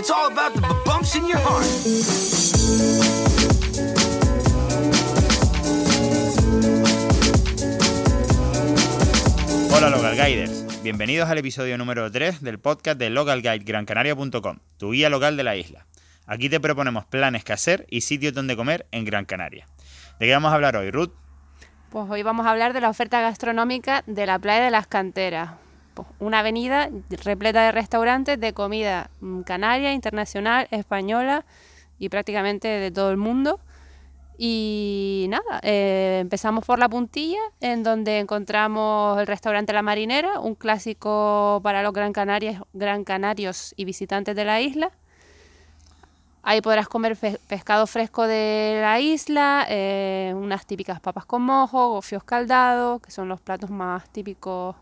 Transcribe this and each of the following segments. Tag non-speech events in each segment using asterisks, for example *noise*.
It's all about the bumps in your heart. Hola Local Guiders, bienvenidos al episodio número 3 del podcast de localguidegrancanaria.com, tu guía local de la isla. Aquí te proponemos planes que hacer y sitios donde comer en Gran Canaria. ¿De qué vamos a hablar hoy, Ruth? Pues hoy vamos a hablar de la oferta gastronómica de la playa de las canteras. Una avenida repleta de restaurantes de comida mm, canaria, internacional, española y prácticamente de todo el mundo. Y nada, eh, empezamos por la puntilla, en donde encontramos el restaurante La Marinera, un clásico para los gran, Canarias, gran canarios y visitantes de la isla. Ahí podrás comer pescado fresco de la isla, eh, unas típicas papas con mojo, gofios caldados, que son los platos más típicos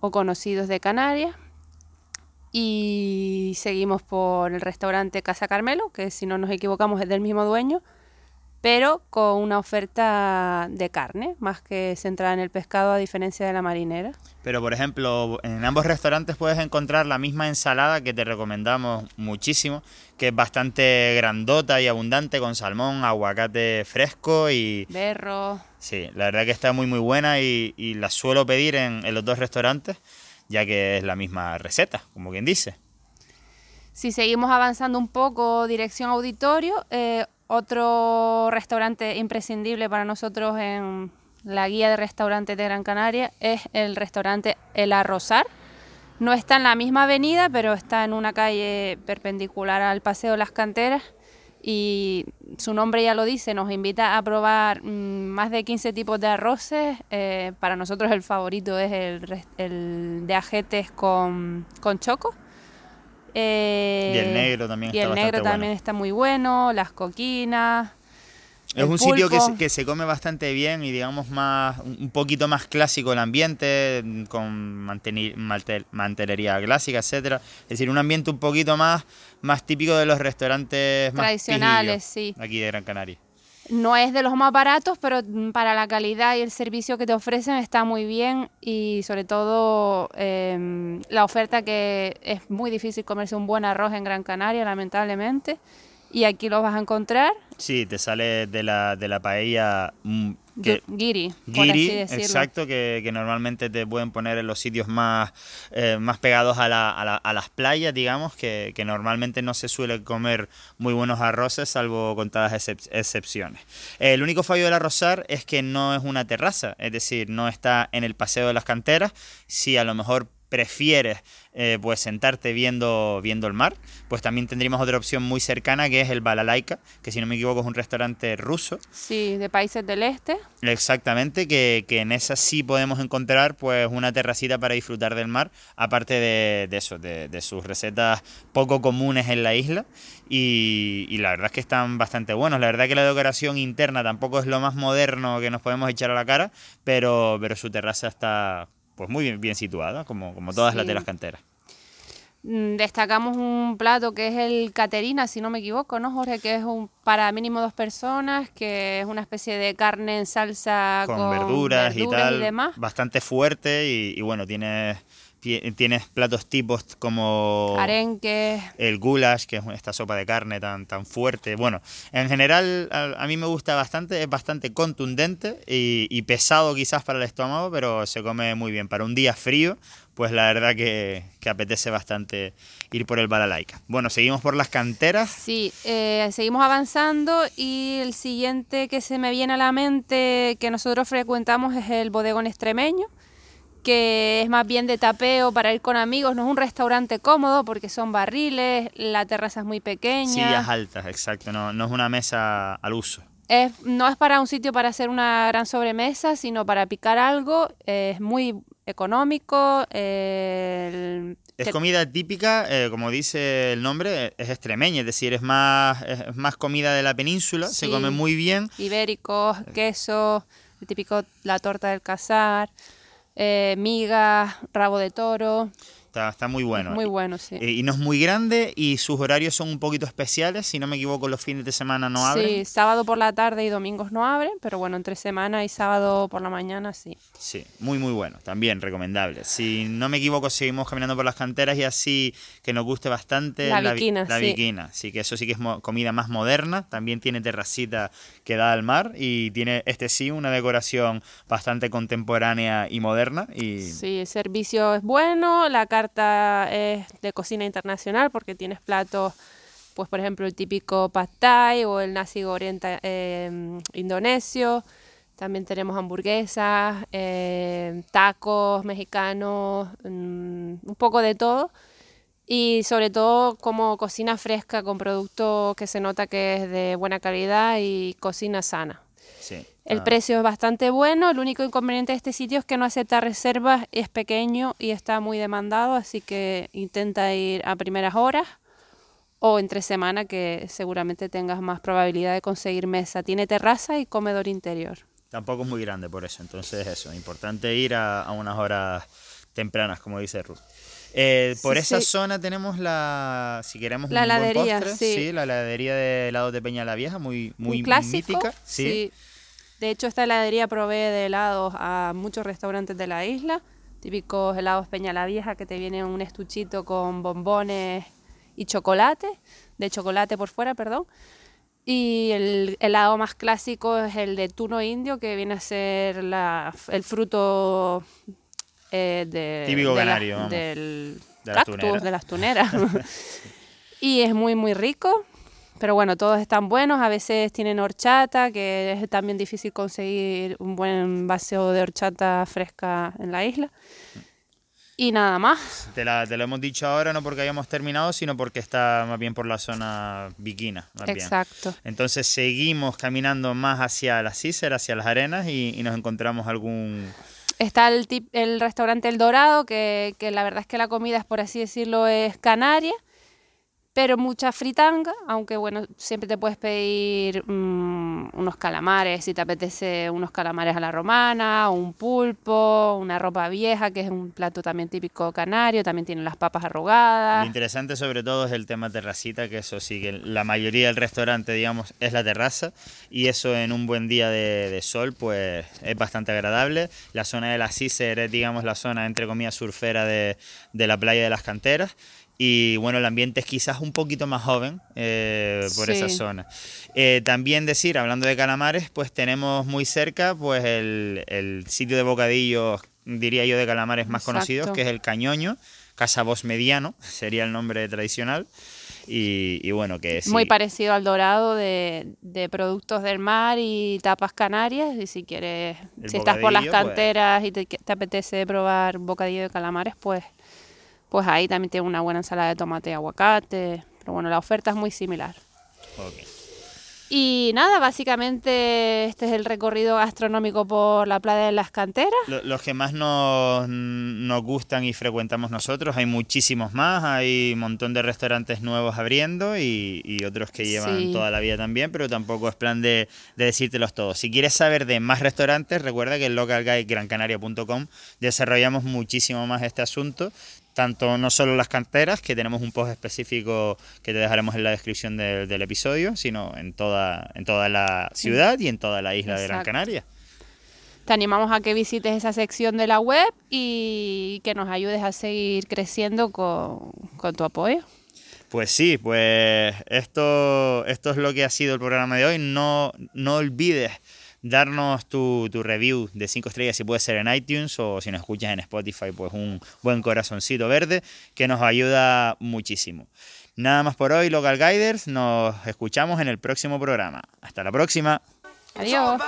o conocidos de Canarias. Y seguimos por el restaurante Casa Carmelo, que si no nos equivocamos es del mismo dueño, pero con una oferta de carne, más que centrada en el pescado a diferencia de la marinera. Pero por ejemplo, en ambos restaurantes puedes encontrar la misma ensalada que te recomendamos muchísimo, que es bastante grandota y abundante con salmón, aguacate fresco y... Berro, Sí, la verdad que está muy muy buena y, y la suelo pedir en, en los dos restaurantes, ya que es la misma receta, como quien dice. Si seguimos avanzando un poco dirección auditorio, eh, otro restaurante imprescindible para nosotros en la guía de restaurantes de Gran Canaria es el restaurante El Arrozar. No está en la misma avenida, pero está en una calle perpendicular al Paseo Las Canteras y su nombre ya lo dice, nos invita a probar mm, más de 15 tipos de arroces. eh, para nosotros el favorito es el, el de ajetes con, con choco. Eh, Y el negro también y está el negro bueno. también está muy bueno, las coquinas. Es un sitio que se, pulpo. que se come bastante bien y digamos más un poquito más clásico el ambiente, con mantelería clásica, etcétera. Es decir, un ambiente un poquito más, más típico de los restaurantes más Tradicionales, sí. Aquí de Gran Canaria. No es de los más baratos, pero para la calidad y el servicio que te ofrecen está muy bien y sobre todo em, la oferta que es muy difícil comerse un buen arroz en Gran Canaria, lamentablemente, y aquí lo vas a encontrar. Sí, te sale de la, de la paella mm, que, por así decirlo. exacto, que, que normalmente te pueden poner en los sitios más, eh, más pegados a, la- a la- a las playas, digamos, que, que normalmente no se suele comer muy buenos arroces, salvo contadas excep- excepciones. el único fallo del arrozar es que no es una terraza, es decir, no está en el paseo de las canteras. Si a lo mejor prefieres eh, pues sentarte viendo, viendo el mar, pues también tendríamos otra opción muy cercana que es el Balalaika, que si no me equivoco es un restaurante ruso Sí, de países del este. Exactamente, que, que en esa sí podemos encontrar pues una terracita para disfrutar del mar, aparte de, de eso, de, de sus recetas poco comunes en la isla. Y, y la verdad es que están bastante buenos. La verdad que la decoración interna tampoco es lo más moderno que nos podemos echar a la cara, pero, pero su terraza está pues muy bien, bien situada, como, como todas las de las canteras. Mm, Destacamos un plato que es el Caterina, si no me equivoco, ¿no, Jorge? Que es un para mínimo dos personas, que es una especie de carne en salsa con, verduras, y tal, demás. bastante fuerte y, y bueno, tienes, ti- tienes platos tipos como Arenques. el goulash, que es esta sopa de carne tan, tan fuerte. Bueno, en general a, a mí me gusta bastante, es bastante contundente y, y pesado quizás para el estómago, pero se come muy bien. Para un día frío, pues la verdad que, que apetece bastante ir por el Balalaika. Bueno, seguimos por las canteras. Sí, eh, seguimos avanzando y el siguiente que se me viene a la mente que nosotros frecuentamos es el bodegón extremeño, que es más bien de tapeo para ir con amigos, no es un restaurante cómodo porque son barriles, la terraza es muy pequeña. Sillas altas, exacto, no, no es una mesa al uso. Es, no es para un sitio para hacer una gran sobremesa, sino para picar algo. eh, es muy económico. eh, el- Es comida típica, eh, como dice el nombre, es extremeña, es decir, es más, es más comida de la península, se come muy bien. ibéricos, queso, el típico la torta del casar, eh, rabo de toro. Está, está muy bueno. Muy bueno, sí. Eh, y no es muy grande y sus horarios son un poquito especiales. Si no me equivoco, los fines de semana no abren. Sí, sábado por la tarde y domingos no abren, pero bueno, entre semana y sábado por la mañana sí. Sí, muy muy bueno, también recomendable. Si no me equivoco, seguimos caminando por las canteras y así que nos guste bastante La vi- Viquina, la sí. Viquina. Así que eso sí que es comida más moderna, también tiene terracita que da al mar y tiene este sí una decoración bastante contemporánea y moderna y Sí, el servicio es bueno, la carta es de cocina internacional porque tienes platos, pues por ejemplo el típico pad thai o el nasi goreng eh, indonesio. También tenemos hamburguesas, eh, tacos mexicanos, mm, un poco de todo. Y sobre todo como cocina fresca con productos que se nota que es de buena calidad y cocina sana. sí. El ah, precio es bastante bueno, el único inconveniente de este sitio es que no acepta reservas, es pequeño y está muy demandado, así que intenta ir a primeras horas o entre semana que seguramente tengas más probabilidad de conseguir mesa. Tiene terraza y comedor interior. Tampoco es muy grande por eso, entonces eso, importante ir a, a unas horas tempranas, como dice Ruth. Eh, por Sí, esa sí. zona tenemos la, si queremos La un buen heladería, postre, sí. la heladería de helados de Peña la Vieja, muy, muy clásico. mítica. Sí. De hecho, esta heladería provee de helados a muchos restaurantes de la isla. Típicos helados Peña la Vieja que te viene un estuchito con bombones y chocolate, de chocolate por fuera, perdón. Y el helado más clásico es el de tuno indio, que viene a ser la, el fruto eh, de, Típico de la- canario, del De cactus, de las tuneras. *laughs* *laughs* y es muy, muy rico. Pero bueno, todos están buenos. A veces tienen horchata, que es también difícil conseguir un buen vaso de horchata fresca en la isla. Y nada más. Te, la- te lo hemos dicho ahora no porque hayamos terminado, sino porque está más bien por la zona viquina. Más bien. Exacto. Entonces seguimos caminando más hacia la Cícer, hacia las arenas y, y nos encontramos algún... Está el, tip- el restaurante El Dorado, que, que la verdad es que la comida, es por así decirlo, es canaria, pero mucha fritanga, aunque bueno, siempre te puedes pedir mm, unos calamares, si te apetece unos calamares a la romana, un pulpo, una ropa vieja, que es un plato también típico canario, también tienen las papas Lo arrugadas. interesante sobre todo es el tema terracita, que eso sí, que la mayoría del restaurante, digamos, es la terraza y eso en un buen día de, sol, pues es bastante agradable. La zona de la Cícer digamos, la zona, entre comillas, surfera de, de la playa de las canteras. Y bueno, el ambiente es quizás un poquito más joven eh, por esa Sí. zona. Eh, también decir, hablando de calamares, pues tenemos muy cerca pues el, el sitio de bocadillos, diría yo, de calamares más Exacto. conocidos, que es el Cañoño, Casa Bos Mediano, *laughs* sería el nombre tradicional. Y, y bueno, que sí, Muy parecido al dorado de, de productos del mar y tapas canarias. Y si quieres, El si estás por las pues. canteras y te, te apetece probar bocadillo de calamares, pues, pues ahí también tiene una buena ensalada de tomate y aguacate. Pero bueno, la oferta es muy similar. ok. Y nada, básicamente este es el recorrido gastronómico por la playa de las canteras. Lo- Los que más nos, nos gustan y frecuentamos nosotros, hay muchísimos más, hay un montón de restaurantes nuevos abriendo y, y otros que llevan Sí. toda la vida también, pero tampoco es plan de, de decírtelos todos. Si quieres saber de más restaurantes, recuerda que en localguidegrancanaria.com desarrollamos muchísimo más este asunto, tanto no solo las canteras, que tenemos un post específico que te dejaremos en la descripción del- del episodio, sino en toda, en toda la ciudad y en toda la isla de Gran. Canaria. Te animamos a que visites esa sección de la web y que nos ayudes a seguir creciendo con, con tu apoyo. Pues sí, pues esto, esto es lo que ha sido el programa de hoy. No, no olvides darnos tu, tu review de 5 estrellas si puede ser en iTunes o si nos escuchas en Spotify, pues un buen corazoncito verde que nos ayuda muchísimo. Nada más por hoy, Local Guiders. Nos escuchamos en el próximo programa. Hasta la próxima. Adiós.